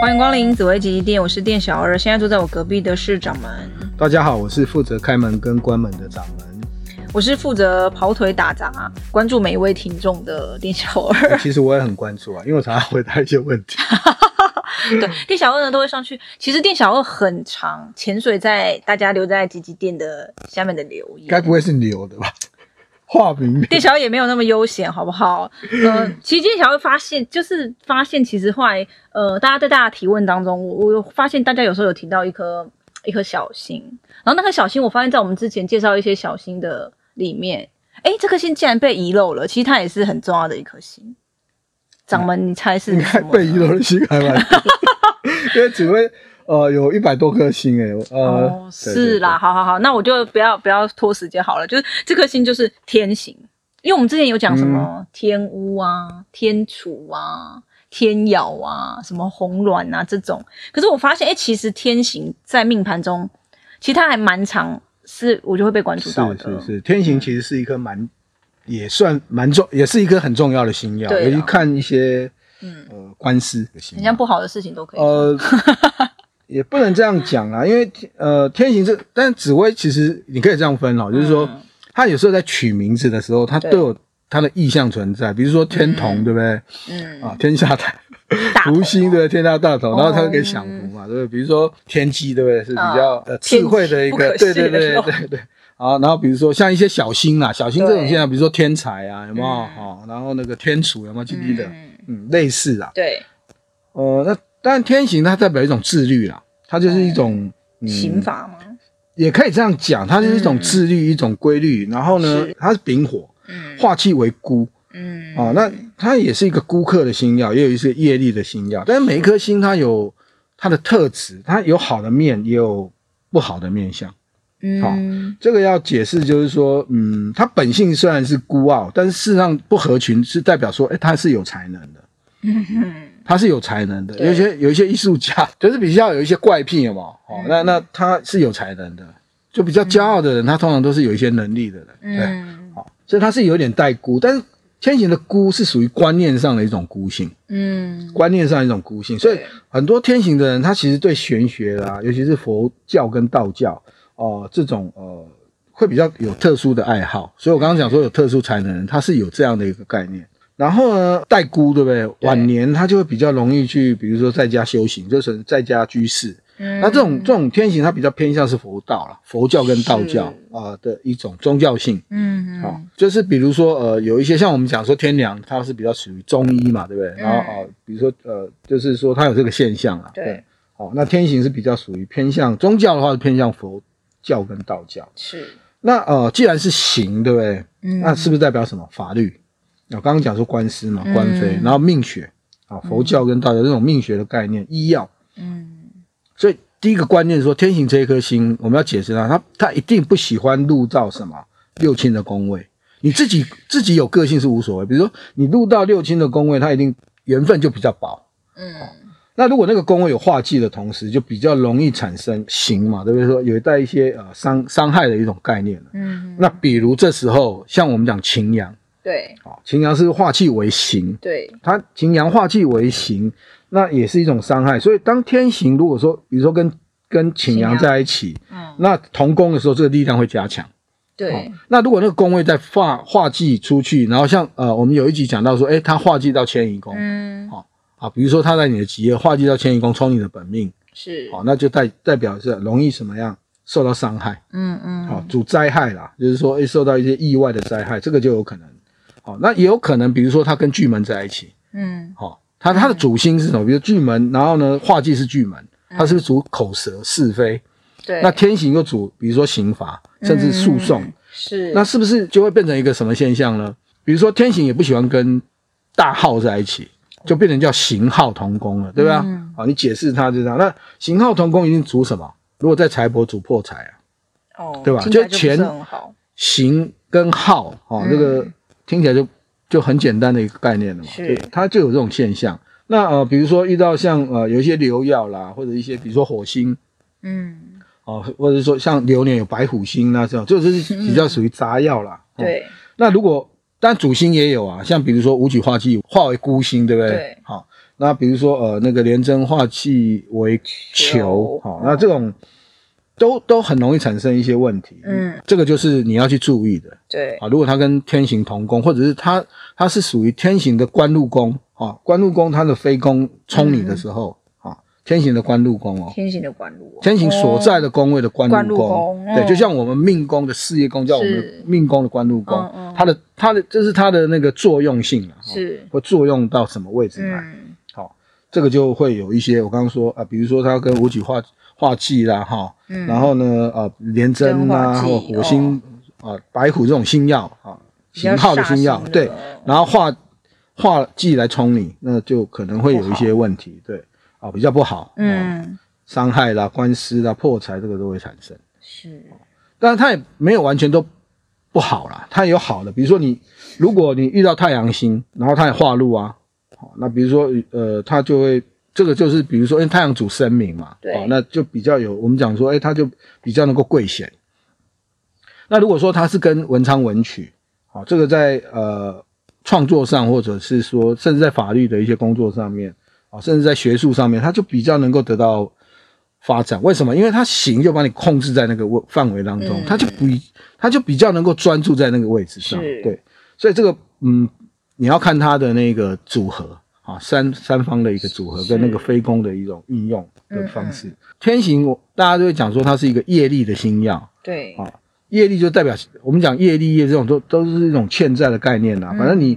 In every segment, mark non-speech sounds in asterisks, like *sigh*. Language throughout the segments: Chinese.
欢迎光临紫薇吉吉店，我是店小二，现在坐在我隔壁的是掌门。大家好，我是负责开门跟关门的掌门。我是负责跑腿打杂、关注每一位听众的店小二。其实我也很关注啊，因为我常常回答一些问题。*laughs* 对，店小二呢都会上去。其实店小二很长潜水在大家留在吉吉店的下面的留言，该不会是留的吧？化名店小二也没有那么悠闲，好不好？呃，*laughs* 其实店小会发现，就是发现，其实后来，呃，大家在大家提问当中，我我有发现大家有时候有提到一颗一颗小星，然后那颗小星，我发现在我们之前介绍一些小星的里面，哎，这颗星竟然被遗漏了。其实它也是很重要的一颗星。掌门，你猜是什么？被遗漏的星还蛮多，*laughs* 因为只会。呃，有一百多颗星诶，呃，哦、是啦，好好好，那我就不要不要拖时间好了，就是这颗星就是天行，因为我们之前有讲什么、嗯、天乌啊、天厨啊、天咬啊、什么红鸾啊这种，可是我发现，哎、欸，其实天行在命盘中，其实它还蛮长，是我就会被关注到的。是是是，天行其实是一颗蛮，也算蛮重，也是一颗很重要的星耀，尤其看一些嗯呃官司的星，很像不好的事情都可以。呃。也不能这样讲啊，因为呃，天行这，但紫薇其实你可以这样分哦，嗯、就是说，他有时候在取名字的时候，他都有他的意象存在，比如说天同，嗯、对不对？嗯啊，天下大福星，对不对？天下大同，然后他就可以享福嘛，对不对？比如说天机，对不对？是比较呃智慧的一个，对对对对对对。啊，然后比如说像一些小星啊，小星这种现象，比如说天才啊，有没有？好，然后那个天厨有没有记不记得？嗯，类似啊。对。呃，那。但天行它代表一种自律啦，它就是一种刑法吗？也可以这样讲，它就是一种自律，一种规律。然后呢，它是丙火，嗯，化气为孤，嗯，啊，那它也是一个孤客的星耀，也有一些业力的星耀。但是每一颗星它有它的特质，它有好的面，也有不好的面相。嗯，好，这个要解释就是说，嗯，他本性虽然是孤傲，但是事实上不合群，是代表说，哎，他是有才能的。嗯哼。他是有才能的，有些有一些艺术家就是比较有一些怪癖，有没有？哦，那那他是有才能的，就比较骄傲的人，他通常都是有一些能力的人，对，好，所以他是有点带孤，但是天行的孤是属于观念上的一种孤性，嗯，观念上的一种孤性，所以很多天行的人，他其实对玄学啦，尤其是佛教跟道教，哦，这种呃，会比较有特殊的爱好，所以我刚刚讲说有特殊才能的人，他是有这样的一个概念。然后呢，带孤对不对？晚年他就会比较容易去，比如说在家修行，就是在家居士。嗯，那这种这种天行，它比较偏向是佛道了，佛教跟道教啊、呃、的一种宗教性。嗯，好、哦，就是比如说呃，有一些像我们讲说天良，它是比较属于中医嘛，对不对？然后啊、呃，比如说呃，就是说它有这个现象啊。对。好、哦，那天行是比较属于偏向宗教的话，是偏向佛教跟道教。是。那呃，既然是刑，对不对？嗯。那是不是代表什么法律？我刚刚讲说官司嘛，官非，嗯、然后命学啊，佛教跟道教这种命学的概念，嗯、医药，嗯，所以第一个观念是说，天行这一颗星，我们要解释它，它它一定不喜欢入到什么六亲的宫位，你自己自己有个性是无所谓，比如说你入到六亲的宫位，它一定缘分就比较薄，嗯，那如果那个宫位有化忌的同时，就比较容易产生刑嘛，对不对？说有带一些呃伤伤害的一种概念，嗯，那比如这时候像我们讲擎羊。对，好，擎羊是化气为刑，对，它擎羊化气为刑，那也是一种伤害。所以当天刑如果说，比如说跟跟擎羊在一起，嗯，那同宫的时候，这个力量会加强。对、哦，那如果那个宫位在化化忌出去，然后像呃，我们有一集讲到说，诶，它化忌到迁移宫，嗯，好、哦，啊，比如说他在你的企业化忌到迁移宫，冲你的本命，是，好、哦，那就代代表是容易什么样受到伤害，嗯嗯，好、哦，主灾害啦，就是说，诶，受到一些意外的灾害，这个就有可能。好，那也有可能，比如说他跟巨门在一起，嗯，好，他他的主星是什么？比如巨门，然后呢，化忌是巨门，他是是主口舌是非？对，那天行又主，比如说刑罚，甚至诉讼，是，那是不是就会变成一个什么现象呢？比如说天行也不喜欢跟大号在一起，就变成叫刑耗同工了，对吧？好，你解释它就这样。那刑耗同工一定主什么？如果在财帛主破财啊，哦，对吧？就钱刑跟号，哦，这个。听起来就就很简单的一个概念了嘛，是，它就有这种现象。那呃，比如说遇到像呃有一些流曜啦，或者一些比如说火星，嗯，哦、呃，或者说像流年有白虎星那这种，就是比较属于杂曜啦。嗯、对。那如果但主星也有啊，像比如说武曲化忌化为孤星，对不对？对。好，那比如说呃那个廉贞化气为囚，好，那这种都都很容易产生一些问题。嗯，这个就是你要去注意的。对啊，如果他跟天行同宫，或者是他他是属于天行的官禄宫啊，官禄宫他的飞宫冲你的时候。嗯天行的官禄宫哦，天行的官禄，天行所在的宫位的官禄宫，对，就像我们命宫的事业宫叫我们命宫的官禄宫，它的它的这是它的那个作用性啊，是。会作用到什么位置来？好，这个就会有一些我刚刚说啊，比如说它跟武曲化化忌啦哈，然后呢呃廉贞啊或火星啊白虎这种星耀啊型号的星耀，对，然后化化忌来冲你，那就可能会有一些问题，对。哦，比较不好，嗯，伤害啦、官司啦、破财，这个都会产生。是，但是它也没有完全都不好啦，它也有好的。比如说你，如果你遇到太阳星，然后它也化禄啊，好，那比如说呃，它就会这个就是比如说，因为太阳主生明嘛，对，哦，那就比较有我们讲说，哎，它就比较能够贵显。那如果说它是跟文昌文曲，好，这个在呃创作上，或者是说甚至在法律的一些工作上面。啊，甚至在学术上面，他就比较能够得到发展。为什么？因为他行就把你控制在那个位范围当中，他就比他就比较能够专注在那个位置上。对，所以这个嗯，你要看他的那个组合啊，三三方的一个组合跟那个飞宫的一种运用的方式。天行，我，大家都会讲说它是一个业力的星耀。对啊，业力就代表我们讲业力业这种都都是一种欠债的概念呐。反正你。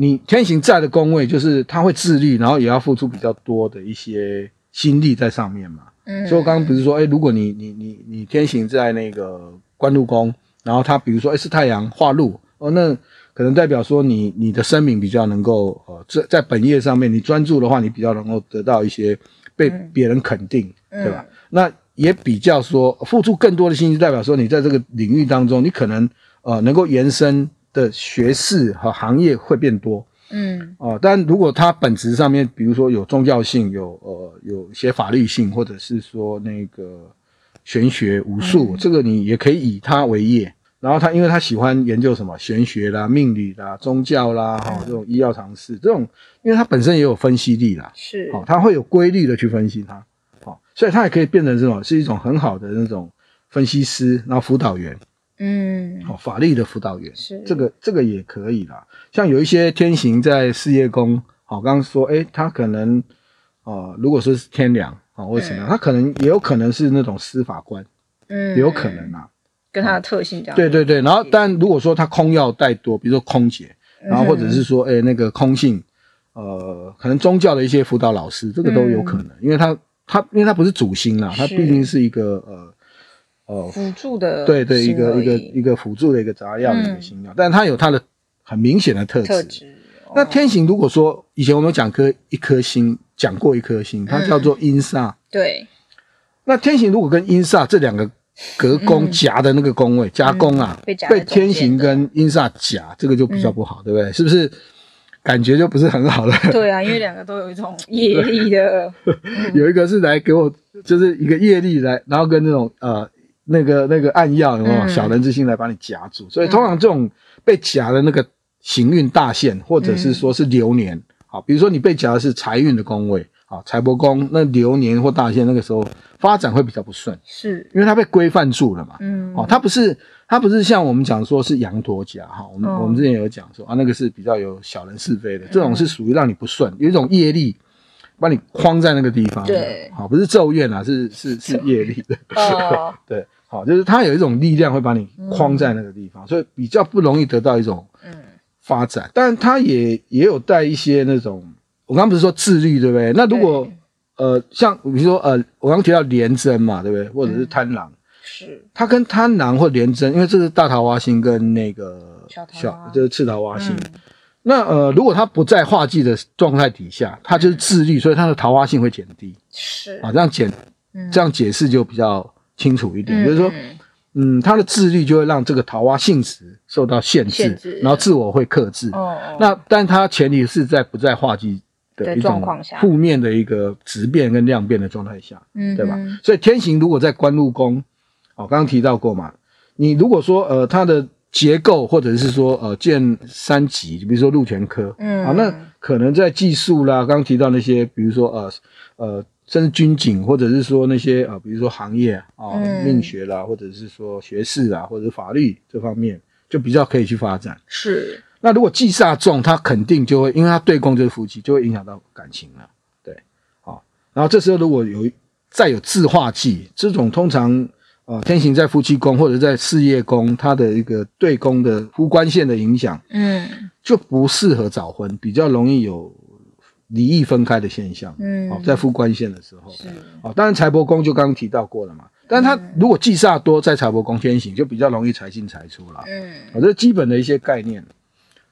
你天行在的宫位，就是他会自律，然后也要付出比较多的一些心力在上面嘛。嗯，所以我刚刚不是说，哎、欸，如果你你你你天行在那个官禄宫，然后他比如说，哎、欸，是太阳化禄，哦，那可能代表说你你的生命比较能够，呃，在在本业上面你专注的话，你比较能够得到一些被别人肯定，嗯、对吧？那也比较说付出更多的心力，代表说你在这个领域当中，你可能呃能够延伸。的学士和行业会变多，嗯，哦、呃，但如果它本质上面，比如说有宗教性，有呃有一些法律性，或者是说那个玄学武术，嗯、这个你也可以以它为业。然后他因为他喜欢研究什么玄学啦、命理啦、宗教啦，哈、这种医药常识，这种，因为他本身也有分析力啦，是，哦，他会有规律的去分析它，哦，所以他也可以变成这种是一种很好的那种分析师，然后辅导员。嗯，哦，法律的辅导员是这个，这个也可以啦。像有一些天行在事业宫，好，刚刚说，诶，他可能，呃，如果说是天良，啊，为什么？他可能也有可能是那种司法官，嗯，也有可能啊，跟他的特性这样。对对对，然后，但如果说他空要带多，比如说空姐，然后或者是说，诶，那个空性，呃，可能宗教的一些辅导老师，这个都有可能，因为他他因为他不是主星啦，他毕竟是一个呃。哦，辅助的对对，一个一个一个辅助的一个杂药的一个星曜，但它有它的很明显的特质。那天行如果说以前我们有讲颗一颗星，讲过一颗星，它叫做阴煞。对。那天行如果跟阴煞这两个隔宫夹的那个宫位夹宫啊，被天行跟阴煞夹，这个就比较不好，对不对？是不是感觉就不是很好了？对啊，因为两个都有一种业力的，*laughs* 有一个是来给我就是一个业力来，然后跟那种呃。那个那个暗曜有没有？小人之心来把你夹住？嗯、所以通常这种被夹的那个行运大限，或者是说是流年，好、嗯，比如说你被夹的是财运的宫位，啊，财帛宫，那流年或大限那个时候发展会比较不顺，是。因为它被规范住了嘛，嗯，哦，它不是它不是像我们讲说是羊驼夹哈，我们、哦、我们之前有讲说啊，那个是比较有小人是非的，这种是属于让你不顺，有一种业力把你框在那个地方，对，好，不是咒怨啊，是是是业力的，哦、*laughs* 对。好，就是它有一种力量会把你框在那个地方，嗯、所以比较不容易得到一种嗯发展。嗯、但它也也有带一些那种，我刚刚不是说自律对不对？那如果呃像比如说呃，我刚刚提到廉贞嘛，对不对？或者是贪狼，嗯、是它跟贪狼或廉贞，因为这是大桃花星跟那个小，小就是次桃花星。嗯、那呃，如果它不在化忌的状态底下，它就是自律，所以它的桃花性会减低。是啊，这样减，这样解释就比较。清楚一点，就是说，嗯，他的自律就会让这个桃花性质受到限制，然后自我会克制。哦，那但他前提是在不在化忌的一种负面的一个质变跟量变的状态下，嗯，对吧？所以天行如果在官禄宫，哦，刚刚提到过嘛，你如果说呃他的结构或者是说呃建三级，比如说禄全科，嗯。啊，那可能在技术啦，刚刚提到那些，比如说呃呃，甚至军警，或者是说那些啊，比如说行业啊，嗯、命学啦，或者是说学士啊，或者是法律这方面，就比较可以去发展。是。那如果忌煞重，他肯定就会，因为他对宫就是夫妻，就会影响到感情了。对，好，然后这时候如果有再有自化忌，这种通常。呃，天行在夫妻宫或者在事业宫，它的一个对宫的夫官线的影响，嗯，就不适合早婚，比较容易有离异分开的现象。嗯，哦，在副官线的时候，是哦，当然财帛宫就刚刚提到过了嘛，但是他如果忌煞多在财帛宫天行，就比较容易财进财出了。嗯，哦，这是基本的一些概念，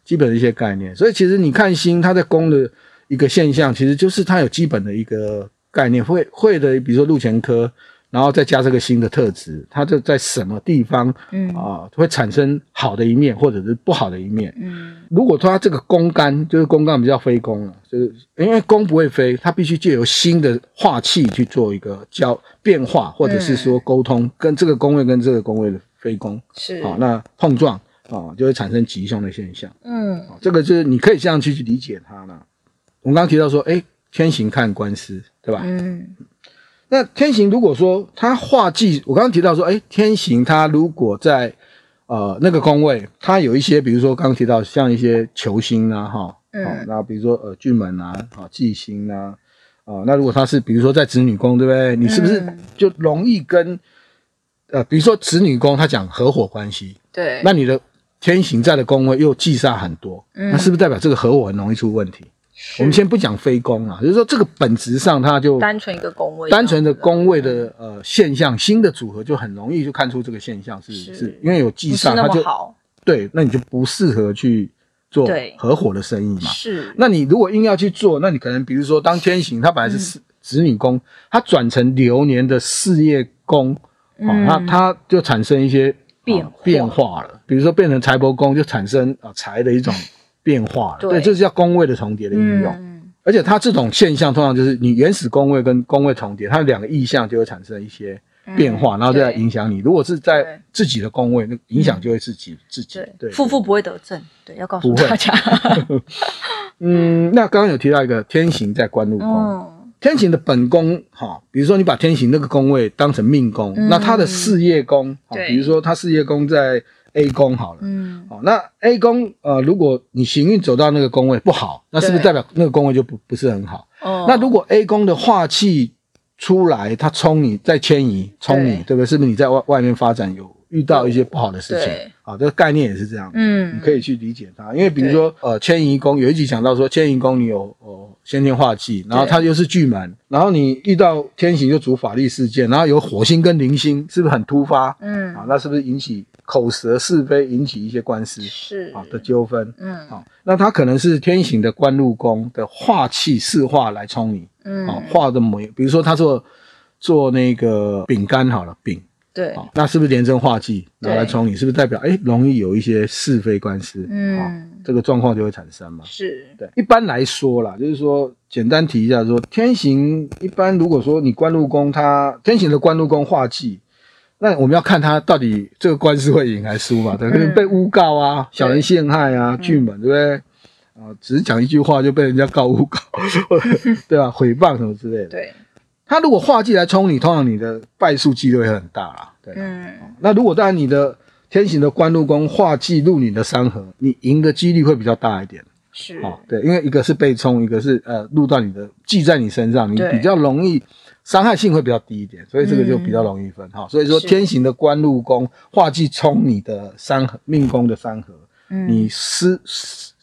基本的一些概念。所以其实你看星，它在宫的一个现象，其实就是它有基本的一个概念，会会的，比如说禄前科。然后再加这个新的特质，它就在什么地方，嗯啊、呃，会产生好的一面或者是不好的一面。嗯，如果说它这个公干就是公干比较飞公了，就是因为公不会飞，它必须借由新的化气去做一个交变化，或者是说沟通，嗯、跟这个宫位跟这个宫位的飞公是啊，那碰撞啊，就会产生吉凶的现象。嗯，这个就是你可以这样去去理解它了。我们刚刚提到说，哎，天行看官司，对吧？嗯。那天行如果说他化忌，我刚刚提到说，哎，天行他如果在呃那个宫位，他有一些，比如说刚刚提到像一些球星啊，哈，嗯，那比如说呃巨门啊，啊忌星啊，啊，那如果他是比如说在子女宫，对不对？你是不是就容易跟呃，比如说子女宫，他讲合伙关系，对，那你的天行在的宫位又忌煞很多，嗯，那是不是代表这个合伙很容易出问题？我们先不讲非宫啊，就是说这个本质上它就单纯一个宫位，单纯的宫位的呃现象，新的组合就很容易就看出这个现象是是，因为有忌煞，它就对，那你就不适合去做合伙的生意嘛。是，那你如果硬要去做，那你可能比如说当天行，它本来是子女宫，它转成流年的事业宫，哦，那它就产生一些变变化了，比如说变成财帛宫，就产生啊财的一种。变化了，对，这是叫宫位的重叠的应用，嗯、而且它这种现象通常就是你原始宫位跟宫位重叠，它两个意象就会产生一些变化，嗯、然后就来影响你。如果是在自己的宫位，那影响就会自己自己。对，夫妇不会得正，对，要告诉大家。*laughs* 嗯，那刚刚有提到一个天行在官禄宫，嗯、天行的本宫哈，比如说你把天行那个宫位当成命宫，嗯、那他的事业宫，对。比如说他事业宫在。A 宫好了，嗯，好，那 A 宫，呃，如果你行运走到那个宫位不好，那是不是代表那个宫位就不不是很好？哦，那如果 A 宫的化气出来，它冲你再迁移，冲你，对，不对？是不是你在外外面发展有遇到一些不好的事情？啊，这个概念也是这样，嗯，你可以去理解它，因为比如说，呃，迁移宫有一集讲到说，迁移宫你有哦先天化气，然后它又是巨门，然后你遇到天行就主法力事件，然后有火星跟零星，是不是很突发？嗯，啊，那是不是引起？口舌是非引起一些官司是啊的纠纷，嗯，好，那他可能是天行的官禄宫的化气四化来冲你，嗯，啊化的模，比如说他做做那个饼干好了饼，对，那是不是廉贞化气拿来冲你？是不是代表哎容易有一些是非官司？嗯，这个状况就会产生嘛？是对，一般来说啦，就是说简单提一下说，天行一般如果说你官禄宫它天行的官禄宫化气。那我们要看他到底这个官司会赢还是输嘛？对，可能被诬告啊，小人陷害啊，巨门对不对？啊，只是讲一句话就被人家告诬告，*laughs* 对吧？诽谤什么之类的。对，他如果化忌来冲你，通常你的败诉几率会很大啦。对，嗯。那如果当然你的天行的官禄宫化忌入你的三合，你赢的几率会比较大一点。是啊，对，因为一个是被冲，一个是呃入到你的记在你身上，你比较容易。伤害性会比较低一点，所以这个就比较容易分哈。嗯、所以说天行的官禄宫化忌冲你的三合命宫的三合，嗯、你失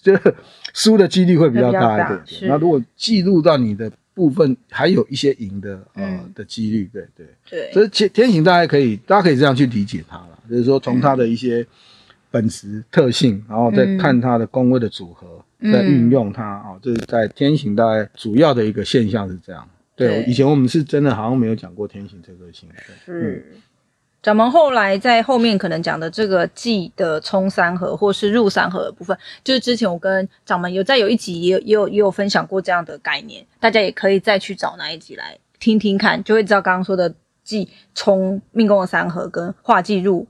就 *laughs* 输的几率会比较大一点。那如果记录到你的部分，还有一些赢的呃、嗯、的几率，对对对。所以天天刑大家可以大家可以这样去理解它了，就是说从它的一些本质特性，然后再看它的宫位的组合，嗯、再运用它啊，这、就是在天行大概主要的一个现象是这样。对，以前我们是真的好像没有讲过天行这个星。是，咱们后来在后面可能讲的这个忌的冲三合或是入三合的部分，就是之前我跟掌门有在有一集也有也有也有分享过这样的概念，大家也可以再去找那一集来听听看，就会知道刚刚说的忌冲命宫的三合跟化忌入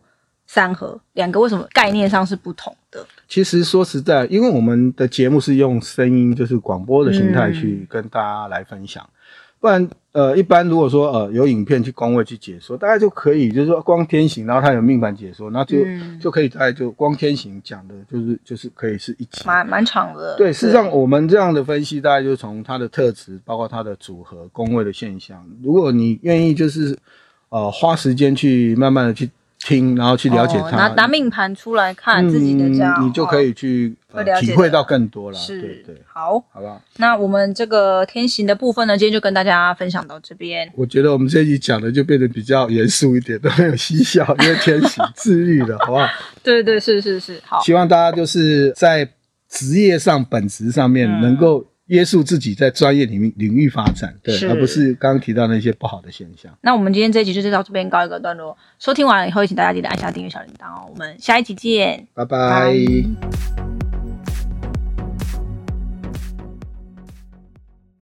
三合两个为什么概念上是不同的？其实说实在，因为我们的节目是用声音，就是广播的形态去跟大家来分享。嗯不然，呃，一般如果说呃有影片去工位去解说，大家就可以就是说光天行，然后他有命盘解说，那就、嗯、就可以在就光天行讲的，就是就是可以是一起蛮蛮长的。对，事实上我们这样的分析，大概就是从它的特质，包括它的组合、宫位的现象。如果你愿意，就是呃花时间去慢慢的去。听，然后去了解它，哦、拿拿命盘出来看自己的这样，嗯、你就可以去、哦呃、体会到更多了。是，对对，好，好不好？那我们这个天行的部分呢，今天就跟大家分享到这边。我觉得我们这一集讲的就变得比较严肃一点，都没有嬉笑，因为天行自律的，好不好？*laughs* 对对是是是，好。希望大家就是在职业上、本职上面能够、嗯。约束自己在专业领域领域发展，对，而不是刚刚提到那些不好的现象。那我们今天这一集就到这边告一个段落。收听完了以后，请大家记得按下订阅小铃铛哦。我们下一集见，拜拜。